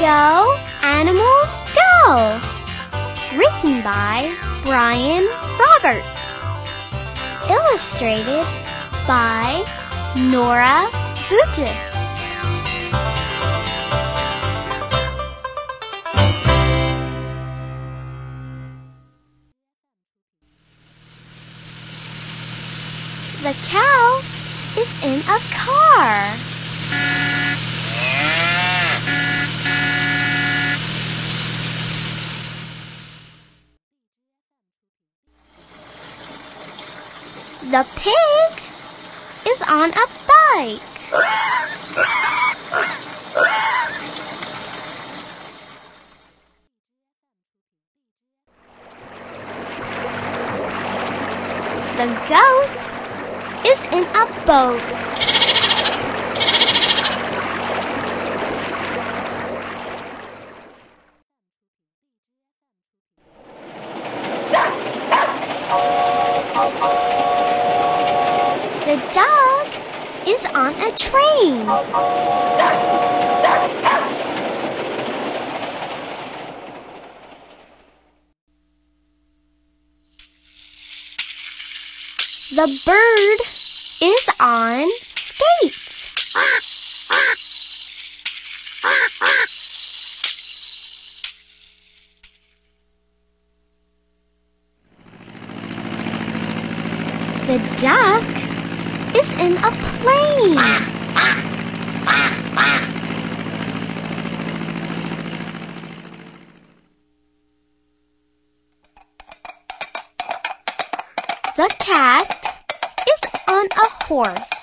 Go, animals, go! Written by Brian Roberts. Illustrated by Nora Butis. The cow is in a car. The pig is on a bike. The goat is in a boat. The dog is on a train. The bird is on skates. The duck is in a plane. The cat is on a horse.